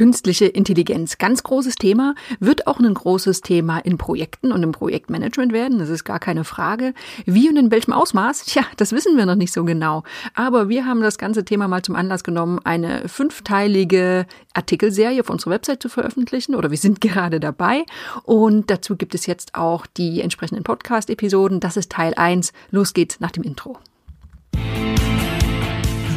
Künstliche Intelligenz, ganz großes Thema, wird auch ein großes Thema in Projekten und im Projektmanagement werden, das ist gar keine Frage. Wie und in welchem Ausmaß? Tja, das wissen wir noch nicht so genau. Aber wir haben das ganze Thema mal zum Anlass genommen, eine fünfteilige Artikelserie auf unserer Website zu veröffentlichen oder wir sind gerade dabei. Und dazu gibt es jetzt auch die entsprechenden Podcast-Episoden. Das ist Teil 1. Los geht's nach dem Intro.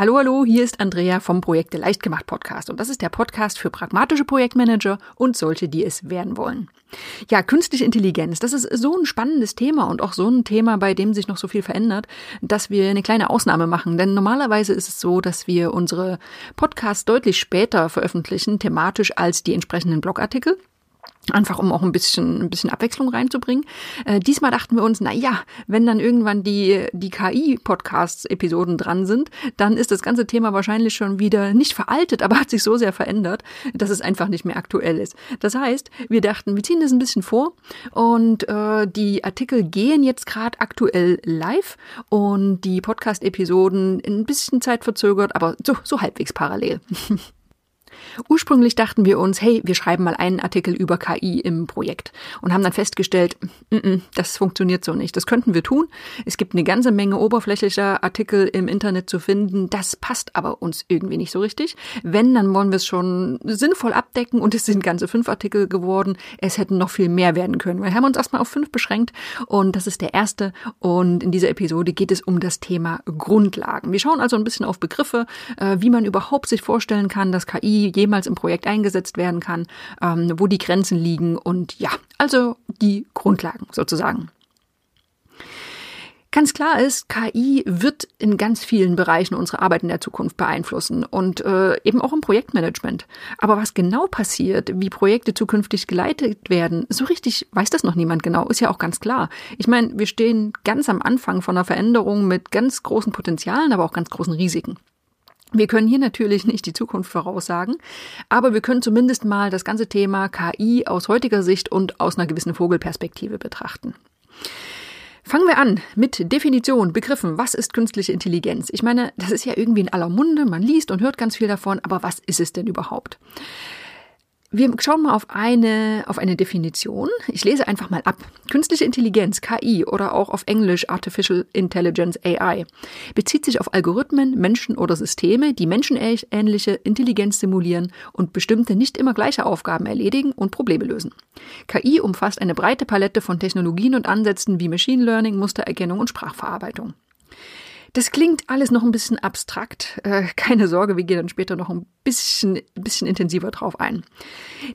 Hallo, hallo, hier ist Andrea vom Projekte leicht gemacht Podcast und das ist der Podcast für pragmatische Projektmanager und solche, die es werden wollen. Ja, künstliche Intelligenz, das ist so ein spannendes Thema und auch so ein Thema, bei dem sich noch so viel verändert, dass wir eine kleine Ausnahme machen. Denn normalerweise ist es so, dass wir unsere Podcasts deutlich später veröffentlichen, thematisch als die entsprechenden Blogartikel. Einfach um auch ein bisschen, ein bisschen Abwechslung reinzubringen. Äh, diesmal dachten wir uns, na ja, wenn dann irgendwann die, die KI-Podcasts-Episoden dran sind, dann ist das ganze Thema wahrscheinlich schon wieder nicht veraltet, aber hat sich so sehr verändert, dass es einfach nicht mehr aktuell ist. Das heißt, wir dachten, wir ziehen das ein bisschen vor und äh, die Artikel gehen jetzt gerade aktuell live und die Podcast-Episoden ein bisschen Zeit verzögert, aber so, so halbwegs parallel. Ursprünglich dachten wir uns, hey, wir schreiben mal einen Artikel über KI im Projekt und haben dann festgestellt, mm -mm, das funktioniert so nicht. Das könnten wir tun. Es gibt eine ganze Menge oberflächlicher Artikel im Internet zu finden. Das passt aber uns irgendwie nicht so richtig. Wenn, dann wollen wir es schon sinnvoll abdecken und es sind ganze fünf Artikel geworden. Es hätten noch viel mehr werden können. Wir haben uns erstmal auf fünf beschränkt und das ist der erste. Und in dieser Episode geht es um das Thema Grundlagen. Wir schauen also ein bisschen auf Begriffe, äh, wie man überhaupt sich vorstellen kann, dass KI jemals im Projekt eingesetzt werden kann, ähm, wo die Grenzen liegen und ja, also die Grundlagen sozusagen. Ganz klar ist, KI wird in ganz vielen Bereichen unsere Arbeit in der Zukunft beeinflussen und äh, eben auch im Projektmanagement. Aber was genau passiert, wie Projekte zukünftig geleitet werden, so richtig weiß das noch niemand genau, ist ja auch ganz klar. Ich meine, wir stehen ganz am Anfang von einer Veränderung mit ganz großen Potenzialen, aber auch ganz großen Risiken. Wir können hier natürlich nicht die Zukunft voraussagen, aber wir können zumindest mal das ganze Thema KI aus heutiger Sicht und aus einer gewissen Vogelperspektive betrachten. Fangen wir an mit Definition, Begriffen. Was ist künstliche Intelligenz? Ich meine, das ist ja irgendwie in aller Munde, man liest und hört ganz viel davon, aber was ist es denn überhaupt? Wir schauen mal auf eine, auf eine Definition. Ich lese einfach mal ab. Künstliche Intelligenz, KI oder auch auf Englisch Artificial Intelligence AI, bezieht sich auf Algorithmen, Menschen oder Systeme, die menschenähnliche Intelligenz simulieren und bestimmte nicht immer gleiche Aufgaben erledigen und Probleme lösen. KI umfasst eine breite Palette von Technologien und Ansätzen wie Machine Learning, Mustererkennung und Sprachverarbeitung. Das klingt alles noch ein bisschen abstrakt. Äh, keine Sorge, wir gehen dann später noch ein bisschen, bisschen intensiver drauf ein.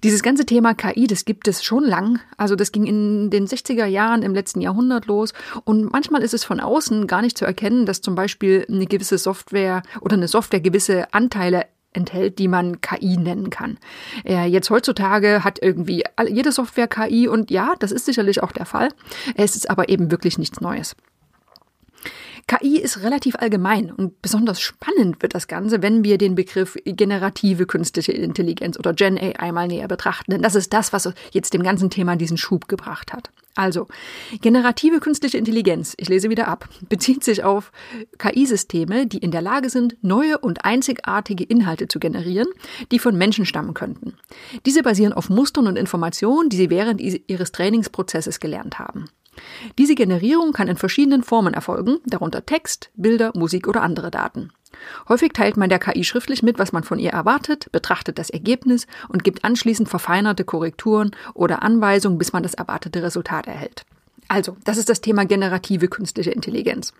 Dieses ganze Thema KI, das gibt es schon lang. Also das ging in den 60er Jahren im letzten Jahrhundert los. Und manchmal ist es von außen gar nicht zu erkennen, dass zum Beispiel eine gewisse Software oder eine Software gewisse Anteile enthält, die man KI nennen kann. Äh, jetzt heutzutage hat irgendwie jede Software KI und ja, das ist sicherlich auch der Fall. Es ist aber eben wirklich nichts Neues. KI ist relativ allgemein und besonders spannend wird das Ganze, wenn wir den Begriff generative künstliche Intelligenz oder Gen AI mal näher betrachten. Denn das ist das, was jetzt dem ganzen Thema diesen Schub gebracht hat. Also, generative künstliche Intelligenz, ich lese wieder ab, bezieht sich auf KI-Systeme, die in der Lage sind, neue und einzigartige Inhalte zu generieren, die von Menschen stammen könnten. Diese basieren auf Mustern und Informationen, die sie während ihres Trainingsprozesses gelernt haben. Diese Generierung kann in verschiedenen Formen erfolgen, darunter Text, Bilder, Musik oder andere Daten. Häufig teilt man der KI schriftlich mit, was man von ihr erwartet, betrachtet das Ergebnis und gibt anschließend verfeinerte Korrekturen oder Anweisungen, bis man das erwartete Resultat erhält. Also, das ist das Thema generative künstliche Intelligenz.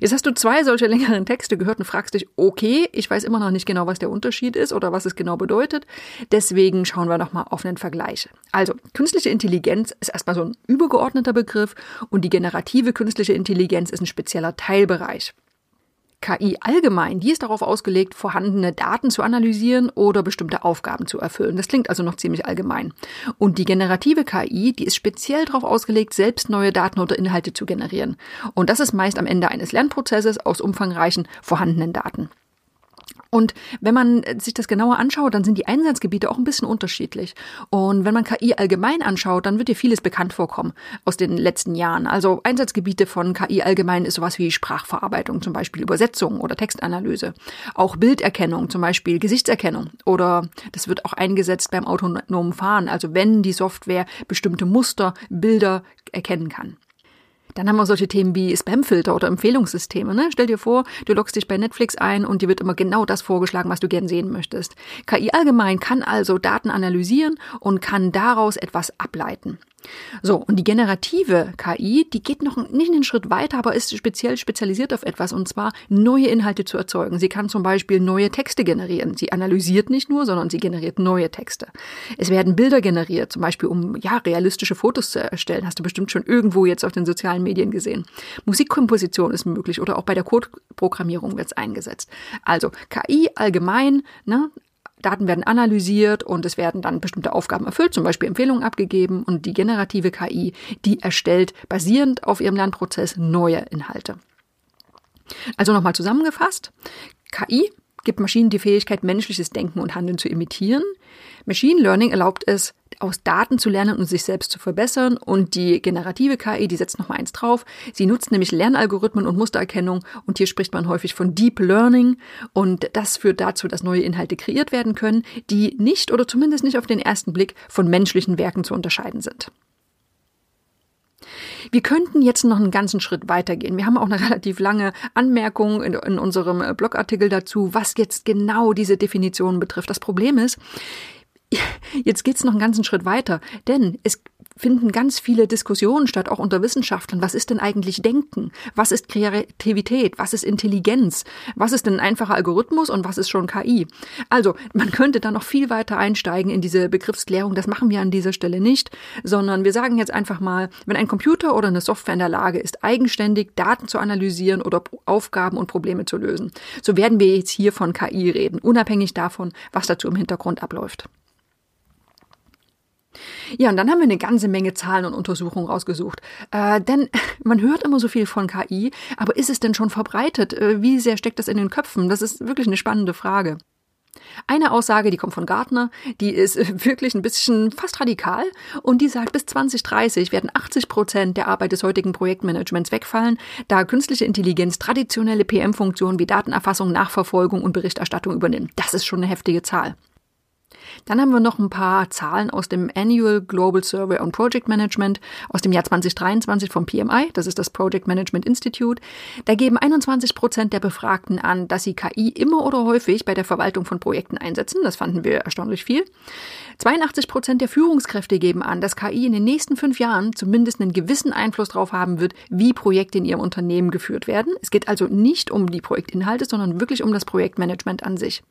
Jetzt hast du zwei solche längeren Texte gehört und fragst dich, okay, ich weiß immer noch nicht genau, was der Unterschied ist oder was es genau bedeutet. Deswegen schauen wir nochmal auf einen Vergleich. Also, künstliche Intelligenz ist erstmal so ein übergeordneter Begriff und die generative künstliche Intelligenz ist ein spezieller Teilbereich. KI allgemein, die ist darauf ausgelegt, vorhandene Daten zu analysieren oder bestimmte Aufgaben zu erfüllen. Das klingt also noch ziemlich allgemein. Und die generative KI, die ist speziell darauf ausgelegt, selbst neue Daten oder Inhalte zu generieren. Und das ist meist am Ende eines Lernprozesses aus umfangreichen vorhandenen Daten. Und wenn man sich das genauer anschaut, dann sind die Einsatzgebiete auch ein bisschen unterschiedlich. Und wenn man KI allgemein anschaut, dann wird dir vieles bekannt vorkommen aus den letzten Jahren. Also Einsatzgebiete von KI allgemein ist sowas wie Sprachverarbeitung, zum Beispiel Übersetzung oder Textanalyse. Auch Bilderkennung, zum Beispiel Gesichtserkennung. Oder das wird auch eingesetzt beim autonomen Fahren, also wenn die Software bestimmte Muster, Bilder erkennen kann. Dann haben wir solche Themen wie Spamfilter oder Empfehlungssysteme. Ne? Stell dir vor, du loggst dich bei Netflix ein und dir wird immer genau das vorgeschlagen, was du gern sehen möchtest. KI allgemein kann also Daten analysieren und kann daraus etwas ableiten. So, und die generative KI, die geht noch nicht einen Schritt weiter, aber ist speziell spezialisiert auf etwas, und zwar neue Inhalte zu erzeugen. Sie kann zum Beispiel neue Texte generieren. Sie analysiert nicht nur, sondern sie generiert neue Texte. Es werden Bilder generiert, zum Beispiel um ja realistische Fotos zu erstellen. Hast du bestimmt schon irgendwo jetzt auf den sozialen Medien gesehen. Musikkomposition ist möglich oder auch bei der Codeprogrammierung wird es eingesetzt. Also KI allgemein, ne, Daten werden analysiert und es werden dann bestimmte Aufgaben erfüllt, zum Beispiel Empfehlungen abgegeben und die generative KI, die erstellt basierend auf ihrem Lernprozess neue Inhalte. Also nochmal zusammengefasst, KI gibt Maschinen die Fähigkeit, menschliches Denken und Handeln zu imitieren. Machine Learning erlaubt es, aus Daten zu lernen und sich selbst zu verbessern. Und die generative KI, die setzt noch mal eins drauf. Sie nutzt nämlich Lernalgorithmen und Mustererkennung. Und hier spricht man häufig von Deep Learning. Und das führt dazu, dass neue Inhalte kreiert werden können, die nicht oder zumindest nicht auf den ersten Blick von menschlichen Werken zu unterscheiden sind. Wir könnten jetzt noch einen ganzen Schritt weitergehen. Wir haben auch eine relativ lange Anmerkung in, in unserem Blogartikel dazu, was jetzt genau diese Definition betrifft. Das Problem ist, Jetzt geht's noch einen ganzen Schritt weiter, denn es finden ganz viele Diskussionen statt, auch unter Wissenschaftlern. Was ist denn eigentlich Denken? Was ist Kreativität? Was ist Intelligenz? Was ist denn ein einfacher Algorithmus und was ist schon KI? Also, man könnte da noch viel weiter einsteigen in diese Begriffsklärung. Das machen wir an dieser Stelle nicht, sondern wir sagen jetzt einfach mal, wenn ein Computer oder eine Software in der Lage ist, eigenständig Daten zu analysieren oder Aufgaben und Probleme zu lösen, so werden wir jetzt hier von KI reden, unabhängig davon, was dazu im Hintergrund abläuft. Ja, und dann haben wir eine ganze Menge Zahlen und Untersuchungen rausgesucht. Äh, denn man hört immer so viel von KI, aber ist es denn schon verbreitet? Äh, wie sehr steckt das in den Köpfen? Das ist wirklich eine spannende Frage. Eine Aussage, die kommt von Gartner, die ist wirklich ein bisschen fast radikal und die sagt, bis 2030 werden 80 Prozent der Arbeit des heutigen Projektmanagements wegfallen, da künstliche Intelligenz traditionelle PM-Funktionen wie Datenerfassung, Nachverfolgung und Berichterstattung übernimmt. Das ist schon eine heftige Zahl. Dann haben wir noch ein paar Zahlen aus dem Annual Global Survey on Project Management aus dem Jahr 2023 vom PMI, das ist das Project Management Institute. Da geben 21 Prozent der Befragten an, dass sie KI immer oder häufig bei der Verwaltung von Projekten einsetzen. Das fanden wir erstaunlich viel. 82 Prozent der Führungskräfte geben an, dass KI in den nächsten fünf Jahren zumindest einen gewissen Einfluss darauf haben wird, wie Projekte in ihrem Unternehmen geführt werden. Es geht also nicht um die Projektinhalte, sondern wirklich um das Projektmanagement an sich.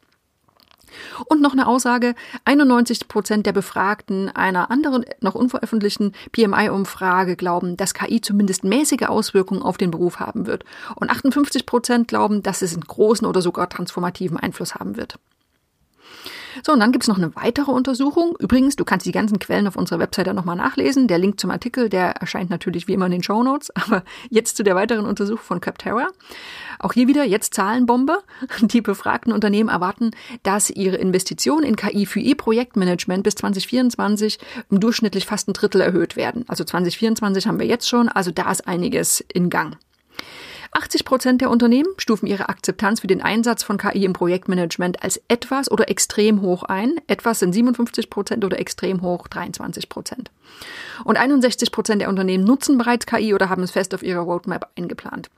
Und noch eine Aussage, 91 Prozent der Befragten einer anderen, noch unveröffentlichten PMI-Umfrage glauben, dass KI zumindest mäßige Auswirkungen auf den Beruf haben wird. Und 58 Prozent glauben, dass es einen großen oder sogar transformativen Einfluss haben wird. So, und dann gibt's noch eine weitere Untersuchung. Übrigens, du kannst die ganzen Quellen auf unserer Webseite nochmal nachlesen. Der Link zum Artikel, der erscheint natürlich wie immer in den Show Notes. Aber jetzt zu der weiteren Untersuchung von Capterra. Auch hier wieder jetzt Zahlenbombe. Die befragten Unternehmen erwarten, dass ihre Investitionen in KI für ihr Projektmanagement bis 2024 um durchschnittlich fast ein Drittel erhöht werden. Also 2024 haben wir jetzt schon, also da ist einiges in Gang. 80 Prozent der Unternehmen stufen ihre Akzeptanz für den Einsatz von KI im Projektmanagement als etwas oder extrem hoch ein. Etwas sind 57 Prozent oder extrem hoch 23 Prozent. Und 61 Prozent der Unternehmen nutzen bereits KI oder haben es fest auf ihrer Roadmap eingeplant.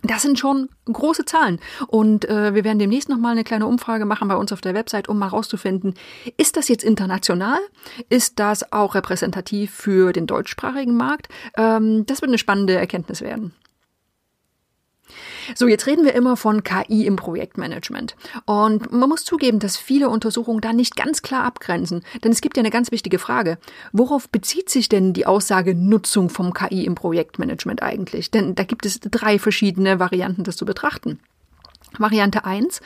Das sind schon große Zahlen. Und äh, wir werden demnächst nochmal eine kleine Umfrage machen bei uns auf der Website, um mal rauszufinden, ist das jetzt international? Ist das auch repräsentativ für den deutschsprachigen Markt? Ähm, das wird eine spannende Erkenntnis werden. So, jetzt reden wir immer von KI im Projektmanagement. Und man muss zugeben, dass viele Untersuchungen da nicht ganz klar abgrenzen. Denn es gibt ja eine ganz wichtige Frage. Worauf bezieht sich denn die Aussage Nutzung vom KI im Projektmanagement eigentlich? Denn da gibt es drei verschiedene Varianten, das zu betrachten. Variante 1.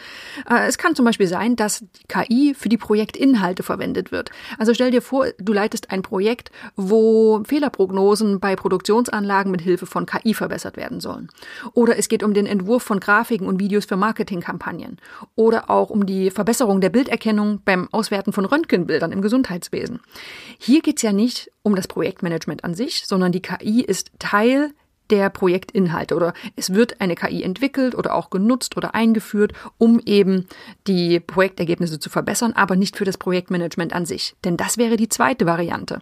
Äh, es kann zum Beispiel sein, dass KI für die Projektinhalte verwendet wird. Also stell dir vor, du leitest ein Projekt, wo Fehlerprognosen bei Produktionsanlagen mit Hilfe von KI verbessert werden sollen. Oder es geht um den Entwurf von Grafiken und Videos für Marketingkampagnen. Oder auch um die Verbesserung der Bilderkennung beim Auswerten von Röntgenbildern im Gesundheitswesen. Hier geht es ja nicht um das Projektmanagement an sich, sondern die KI ist Teil der Projektinhalte oder es wird eine KI entwickelt oder auch genutzt oder eingeführt, um eben die Projektergebnisse zu verbessern, aber nicht für das Projektmanagement an sich. Denn das wäre die zweite Variante,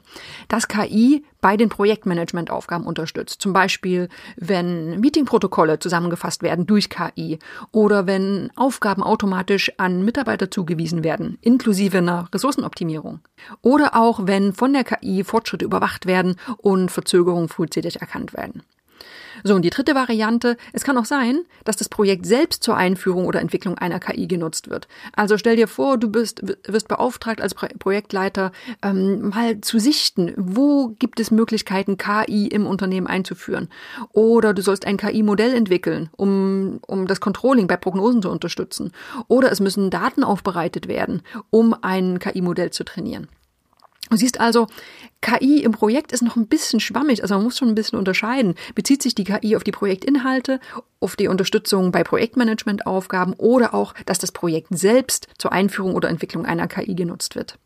dass KI bei den Projektmanagementaufgaben unterstützt. Zum Beispiel, wenn Meetingprotokolle zusammengefasst werden durch KI oder wenn Aufgaben automatisch an Mitarbeiter zugewiesen werden, inklusive einer Ressourcenoptimierung. Oder auch, wenn von der KI Fortschritte überwacht werden und Verzögerungen frühzeitig erkannt werden. So, und die dritte Variante, es kann auch sein, dass das Projekt selbst zur Einführung oder Entwicklung einer KI genutzt wird. Also stell dir vor, du bist, wirst beauftragt als Projektleiter, ähm, mal zu sichten, wo gibt es Möglichkeiten, KI im Unternehmen einzuführen. Oder du sollst ein KI-Modell entwickeln, um, um das Controlling bei Prognosen zu unterstützen. Oder es müssen Daten aufbereitet werden, um ein KI-Modell zu trainieren. Du siehst also, KI im Projekt ist noch ein bisschen schwammig, also man muss schon ein bisschen unterscheiden. Bezieht sich die KI auf die Projektinhalte, auf die Unterstützung bei Projektmanagementaufgaben oder auch, dass das Projekt selbst zur Einführung oder Entwicklung einer KI genutzt wird?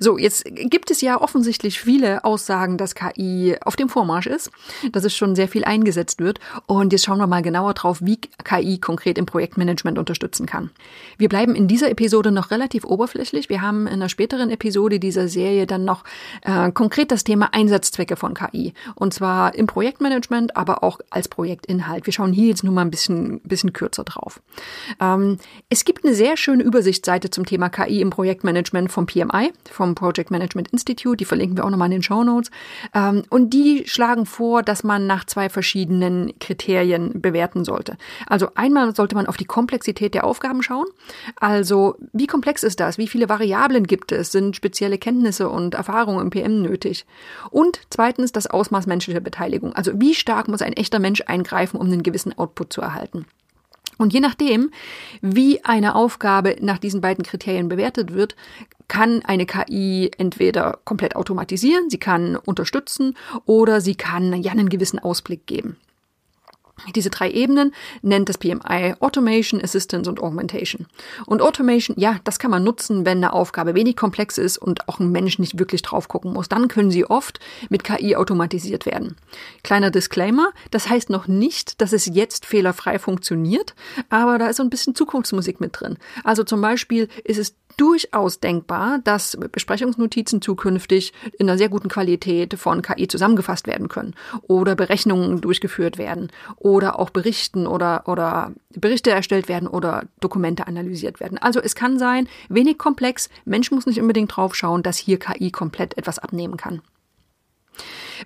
So, jetzt gibt es ja offensichtlich viele Aussagen, dass KI auf dem Vormarsch ist, dass es schon sehr viel eingesetzt wird. Und jetzt schauen wir mal genauer drauf, wie KI konkret im Projektmanagement unterstützen kann. Wir bleiben in dieser Episode noch relativ oberflächlich. Wir haben in einer späteren Episode dieser Serie dann noch äh, konkret das Thema Einsatzzwecke von KI. Und zwar im Projektmanagement, aber auch als Projektinhalt. Wir schauen hier jetzt nur mal ein bisschen, bisschen kürzer drauf. Ähm, es gibt eine sehr schöne Übersichtsseite zum Thema KI im Projektmanagement vom PMI, vom Project Management Institute, die verlinken wir auch nochmal in den Show Notes. Ähm, und die schlagen vor, dass man nach zwei verschiedenen Kriterien bewerten sollte. Also einmal sollte man auf die Komplexität der Aufgaben schauen. Also wie komplex ist das? Wie viele Variablen gibt es? Sind spezielle Kenntnisse und Erfahrungen im PM nötig? Und zweitens das Ausmaß menschlicher Beteiligung. Also wie stark muss ein echter Mensch eingreifen, um einen gewissen Output zu erhalten? Und je nachdem, wie eine Aufgabe nach diesen beiden Kriterien bewertet wird, kann eine KI entweder komplett automatisieren, sie kann unterstützen oder sie kann ja einen gewissen Ausblick geben. Diese drei Ebenen nennt das PMI Automation, Assistance und Augmentation. Und Automation, ja, das kann man nutzen, wenn eine Aufgabe wenig komplex ist und auch ein Mensch nicht wirklich drauf gucken muss. Dann können sie oft mit KI automatisiert werden. Kleiner Disclaimer, das heißt noch nicht, dass es jetzt fehlerfrei funktioniert, aber da ist so ein bisschen Zukunftsmusik mit drin. Also zum Beispiel ist es durchaus denkbar, dass Besprechungsnotizen zukünftig in einer sehr guten Qualität von KI zusammengefasst werden können oder Berechnungen durchgeführt werden oder auch Berichten oder, oder Berichte erstellt werden oder Dokumente analysiert werden. Also es kann sein, wenig komplex, Mensch muss nicht unbedingt drauf schauen, dass hier KI komplett etwas abnehmen kann.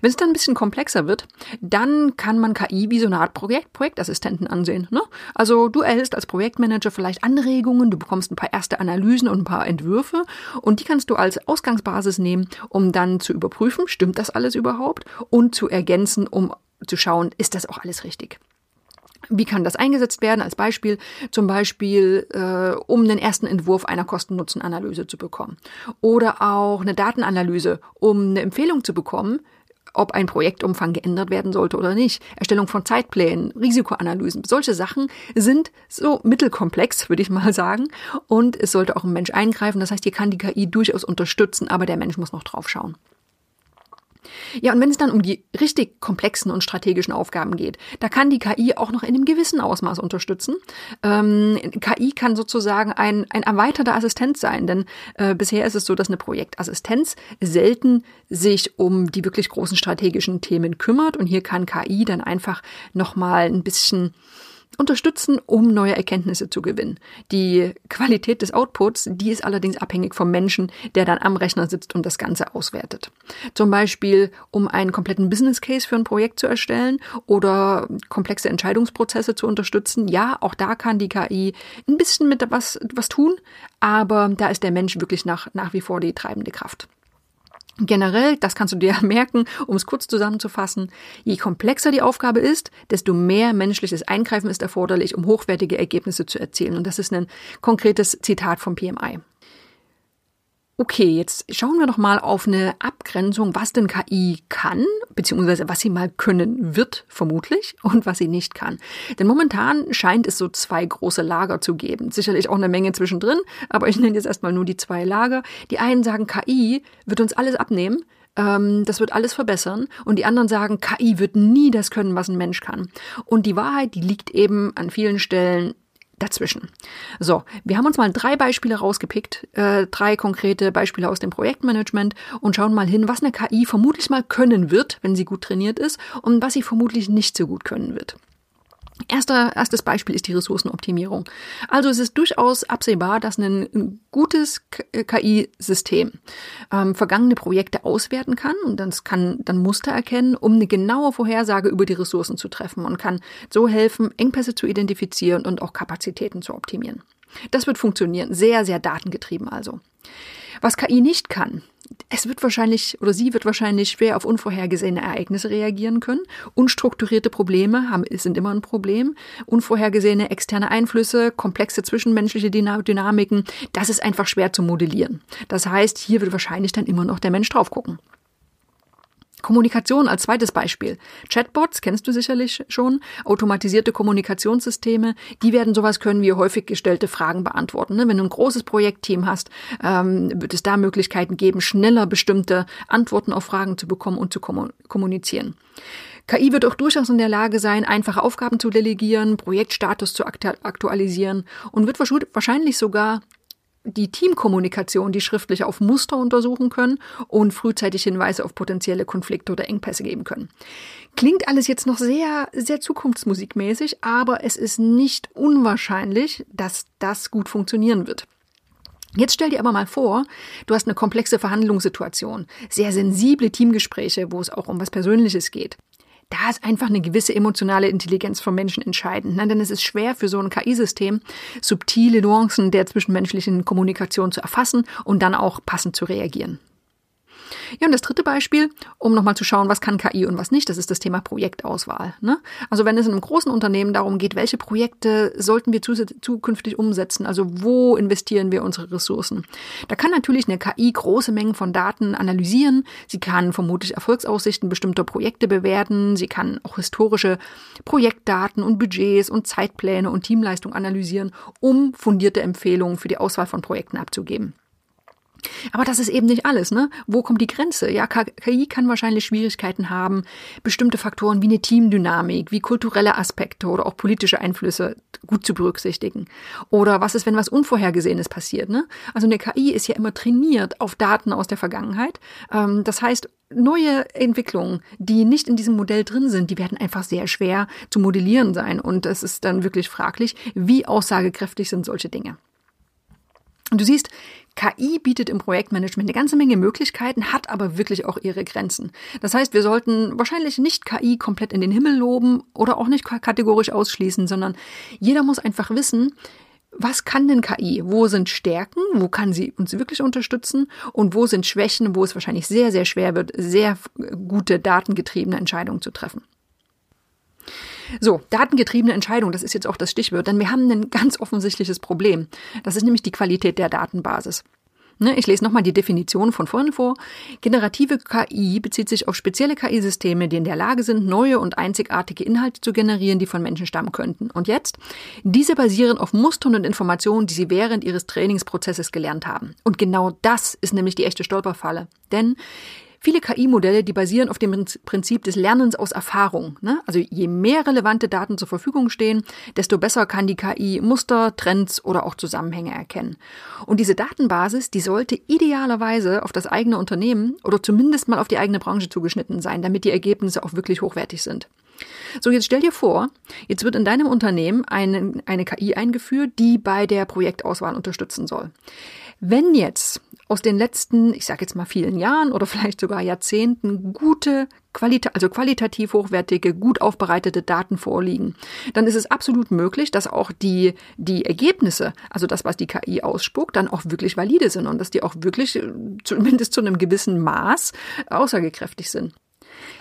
Wenn es dann ein bisschen komplexer wird, dann kann man KI wie so eine Art Projekt, Projektassistenten ansehen. Ne? Also du erhältst als Projektmanager vielleicht Anregungen, du bekommst ein paar erste Analysen und ein paar Entwürfe und die kannst du als Ausgangsbasis nehmen, um dann zu überprüfen, stimmt das alles überhaupt und zu ergänzen, um zu schauen, ist das auch alles richtig. Wie kann das eingesetzt werden? Als Beispiel zum Beispiel, äh, um einen ersten Entwurf einer Kosten-Nutzen-Analyse zu bekommen. Oder auch eine Datenanalyse, um eine Empfehlung zu bekommen, ob ein Projektumfang geändert werden sollte oder nicht. Erstellung von Zeitplänen, Risikoanalysen. Solche Sachen sind so mittelkomplex, würde ich mal sagen. Und es sollte auch ein Mensch eingreifen. Das heißt, hier kann die KI durchaus unterstützen, aber der Mensch muss noch drauf schauen. Ja, und wenn es dann um die richtig komplexen und strategischen Aufgaben geht, da kann die KI auch noch in einem gewissen Ausmaß unterstützen. Ähm, KI kann sozusagen ein, ein erweiterter Assistent sein, denn äh, bisher ist es so, dass eine Projektassistenz selten sich um die wirklich großen strategischen Themen kümmert und hier kann KI dann einfach nochmal ein bisschen unterstützen, um neue Erkenntnisse zu gewinnen. Die Qualität des Outputs, die ist allerdings abhängig vom Menschen, der dann am Rechner sitzt und das Ganze auswertet. Zum Beispiel, um einen kompletten Business Case für ein Projekt zu erstellen oder komplexe Entscheidungsprozesse zu unterstützen. Ja, auch da kann die KI ein bisschen mit was, was tun, aber da ist der Mensch wirklich nach, nach wie vor die treibende Kraft. Generell, das kannst du dir merken, um es kurz zusammenzufassen, je komplexer die Aufgabe ist, desto mehr menschliches Eingreifen ist erforderlich, um hochwertige Ergebnisse zu erzielen. Und das ist ein konkretes Zitat vom PMI. Okay, jetzt schauen wir doch mal auf eine Abgrenzung, was denn KI kann, beziehungsweise was sie mal können wird, vermutlich, und was sie nicht kann. Denn momentan scheint es so zwei große Lager zu geben. Sicherlich auch eine Menge zwischendrin, aber ich nenne jetzt erstmal nur die zwei Lager. Die einen sagen, KI wird uns alles abnehmen, ähm, das wird alles verbessern. Und die anderen sagen, KI wird nie das können, was ein Mensch kann. Und die Wahrheit, die liegt eben an vielen Stellen dazwischen. So, wir haben uns mal drei Beispiele rausgepickt, äh, drei konkrete Beispiele aus dem Projektmanagement und schauen mal hin, was eine KI vermutlich mal können wird, wenn sie gut trainiert ist und was sie vermutlich nicht so gut können wird. Erster, erstes Beispiel ist die Ressourcenoptimierung. Also es ist durchaus absehbar, dass ein gutes KI-System ähm, vergangene Projekte auswerten kann und das kann dann Muster erkennen, um eine genaue Vorhersage über die Ressourcen zu treffen und kann so helfen, Engpässe zu identifizieren und auch Kapazitäten zu optimieren. Das wird funktionieren, sehr, sehr datengetrieben also. Was KI nicht kann, es wird wahrscheinlich oder sie wird wahrscheinlich schwer auf unvorhergesehene Ereignisse reagieren können. Unstrukturierte Probleme haben, sind immer ein Problem. Unvorhergesehene externe Einflüsse, komplexe zwischenmenschliche Dynamiken, das ist einfach schwer zu modellieren. Das heißt, hier wird wahrscheinlich dann immer noch der Mensch drauf gucken. Kommunikation als zweites Beispiel. Chatbots kennst du sicherlich schon. Automatisierte Kommunikationssysteme, die werden sowas können wie häufig gestellte Fragen beantworten. Ne? Wenn du ein großes Projektteam hast, ähm, wird es da Möglichkeiten geben, schneller bestimmte Antworten auf Fragen zu bekommen und zu kommunizieren. KI wird auch durchaus in der Lage sein, einfache Aufgaben zu delegieren, Projektstatus zu aktualisieren und wird wahrscheinlich sogar die Teamkommunikation, die schriftlich auf Muster untersuchen können und frühzeitig Hinweise auf potenzielle Konflikte oder Engpässe geben können. Klingt alles jetzt noch sehr, sehr zukunftsmusikmäßig, aber es ist nicht unwahrscheinlich, dass das gut funktionieren wird. Jetzt stell dir aber mal vor, du hast eine komplexe Verhandlungssituation, sehr sensible Teamgespräche, wo es auch um was Persönliches geht da ist einfach eine gewisse emotionale Intelligenz vom Menschen entscheidend. Ne? Denn es ist schwer für so ein KI-System, subtile Nuancen der zwischenmenschlichen Kommunikation zu erfassen und dann auch passend zu reagieren. Ja, und das dritte Beispiel, um nochmal zu schauen, was kann KI und was nicht, das ist das Thema Projektauswahl. Ne? Also wenn es in einem großen Unternehmen darum geht, welche Projekte sollten wir zukünftig umsetzen, also wo investieren wir unsere Ressourcen, da kann natürlich eine KI große Mengen von Daten analysieren, sie kann vermutlich Erfolgsaussichten bestimmter Projekte bewerten, sie kann auch historische Projektdaten und Budgets und Zeitpläne und Teamleistung analysieren, um fundierte Empfehlungen für die Auswahl von Projekten abzugeben. Aber das ist eben nicht alles, ne? Wo kommt die Grenze? Ja, KI kann wahrscheinlich Schwierigkeiten haben, bestimmte Faktoren wie eine Teamdynamik, wie kulturelle Aspekte oder auch politische Einflüsse gut zu berücksichtigen. Oder was ist, wenn was Unvorhergesehenes passiert, ne? Also eine KI ist ja immer trainiert auf Daten aus der Vergangenheit. Ähm, das heißt, neue Entwicklungen, die nicht in diesem Modell drin sind, die werden einfach sehr schwer zu modellieren sein. Und es ist dann wirklich fraglich, wie aussagekräftig sind solche Dinge. Und du siehst, KI bietet im Projektmanagement eine ganze Menge Möglichkeiten, hat aber wirklich auch ihre Grenzen. Das heißt, wir sollten wahrscheinlich nicht KI komplett in den Himmel loben oder auch nicht kategorisch ausschließen, sondern jeder muss einfach wissen, was kann denn KI? Wo sind Stärken? Wo kann sie uns wirklich unterstützen? Und wo sind Schwächen, wo es wahrscheinlich sehr, sehr schwer wird, sehr gute datengetriebene Entscheidungen zu treffen? So, datengetriebene Entscheidung, das ist jetzt auch das Stichwort, denn wir haben ein ganz offensichtliches Problem. Das ist nämlich die Qualität der Datenbasis. Ne, ich lese nochmal die Definition von vorhin vor. Generative KI bezieht sich auf spezielle KI-Systeme, die in der Lage sind, neue und einzigartige Inhalte zu generieren, die von Menschen stammen könnten. Und jetzt? Diese basieren auf Mustern und Informationen, die sie während ihres Trainingsprozesses gelernt haben. Und genau das ist nämlich die echte Stolperfalle. Denn Viele KI-Modelle, die basieren auf dem Prinzip des Lernens aus Erfahrung. Ne? Also je mehr relevante Daten zur Verfügung stehen, desto besser kann die KI Muster, Trends oder auch Zusammenhänge erkennen. Und diese Datenbasis, die sollte idealerweise auf das eigene Unternehmen oder zumindest mal auf die eigene Branche zugeschnitten sein, damit die Ergebnisse auch wirklich hochwertig sind. So, jetzt stell dir vor, jetzt wird in deinem Unternehmen eine, eine KI eingeführt, die bei der Projektauswahl unterstützen soll. Wenn jetzt aus den letzten, ich sage jetzt mal vielen Jahren oder vielleicht sogar Jahrzehnten gute qualita also qualitativ hochwertige, gut aufbereitete Daten vorliegen, dann ist es absolut möglich, dass auch die, die Ergebnisse, also das, was die KI ausspuckt, dann auch wirklich valide sind und dass die auch wirklich äh, zumindest zu einem gewissen Maß aussagekräftig sind.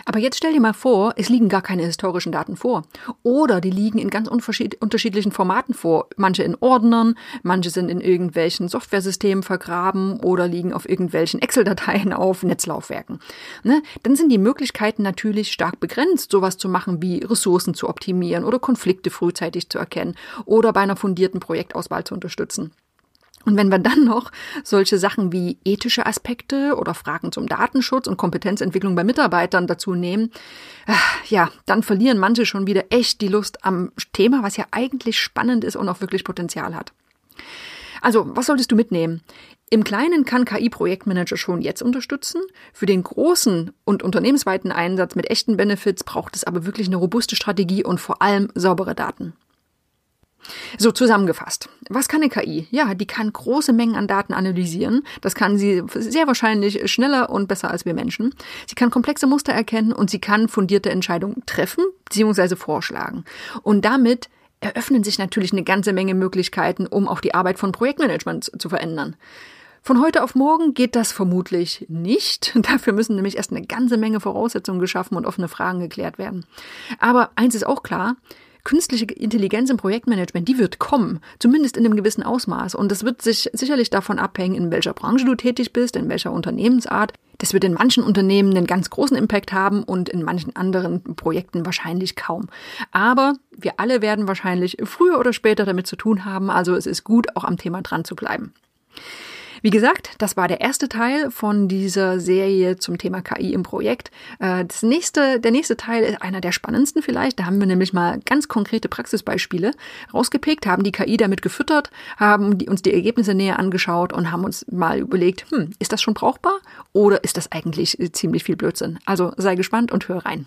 Aber jetzt stell dir mal vor, es liegen gar keine historischen Daten vor. Oder die liegen in ganz unterschiedlichen Formaten vor. Manche in Ordnern, manche sind in irgendwelchen Softwaresystemen vergraben oder liegen auf irgendwelchen Excel-Dateien auf Netzlaufwerken. Ne? Dann sind die Möglichkeiten natürlich stark begrenzt, sowas zu machen wie Ressourcen zu optimieren oder Konflikte frühzeitig zu erkennen oder bei einer fundierten Projektauswahl zu unterstützen. Und wenn wir dann noch solche Sachen wie ethische Aspekte oder Fragen zum Datenschutz und Kompetenzentwicklung bei Mitarbeitern dazu nehmen, äh, ja, dann verlieren manche schon wieder echt die Lust am Thema, was ja eigentlich spannend ist und auch wirklich Potenzial hat. Also, was solltest du mitnehmen? Im Kleinen kann KI-Projektmanager schon jetzt unterstützen. Für den großen und unternehmensweiten Einsatz mit echten Benefits braucht es aber wirklich eine robuste Strategie und vor allem saubere Daten. So zusammengefasst. Was kann eine KI? Ja, die kann große Mengen an Daten analysieren. Das kann sie sehr wahrscheinlich schneller und besser als wir Menschen. Sie kann komplexe Muster erkennen und sie kann fundierte Entscheidungen treffen bzw. vorschlagen. Und damit eröffnen sich natürlich eine ganze Menge Möglichkeiten, um auch die Arbeit von Projektmanagement zu verändern. Von heute auf morgen geht das vermutlich nicht. Dafür müssen nämlich erst eine ganze Menge Voraussetzungen geschaffen und offene Fragen geklärt werden. Aber eins ist auch klar, künstliche Intelligenz im Projektmanagement, die wird kommen, zumindest in einem gewissen Ausmaß. Und das wird sich sicherlich davon abhängen, in welcher Branche du tätig bist, in welcher Unternehmensart. Das wird in manchen Unternehmen einen ganz großen Impact haben und in manchen anderen Projekten wahrscheinlich kaum. Aber wir alle werden wahrscheinlich früher oder später damit zu tun haben. Also es ist gut, auch am Thema dran zu bleiben. Wie gesagt, das war der erste Teil von dieser Serie zum Thema KI im Projekt. Äh, das nächste, der nächste Teil ist einer der spannendsten vielleicht. Da haben wir nämlich mal ganz konkrete Praxisbeispiele rausgepickt, haben die KI damit gefüttert, haben die, uns die Ergebnisse näher angeschaut und haben uns mal überlegt, hm, ist das schon brauchbar oder ist das eigentlich ziemlich viel Blödsinn? Also sei gespannt und hör rein.